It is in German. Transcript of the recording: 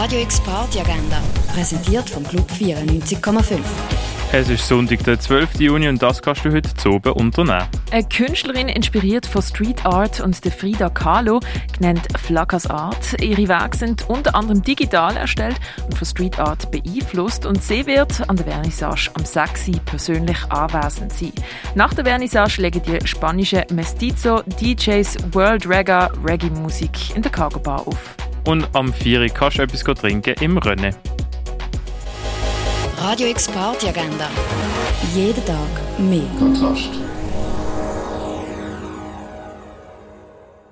Radio X Party Agenda, präsentiert vom Club 94,5. Es ist Sonntag, der 12. Juni und das kannst du heute zu oben unternehmen. Eine Künstlerin inspiriert von Street Art und der Frida Kahlo, genannt Flackers Art. Ihre Werke sind unter anderem digital erstellt und von Street Art beeinflusst und sie wird an der Vernissage am 6. persönlich anwesend sein. Nach der Vernissage legen die spanischen Mestizo DJs World Reggae Reggae Musik in der Cargo Bar auf. Und am 4. kannst du etwas trinken im Rennen. Radio X Party Agenda. Jeden Tag mehr. Kontrast.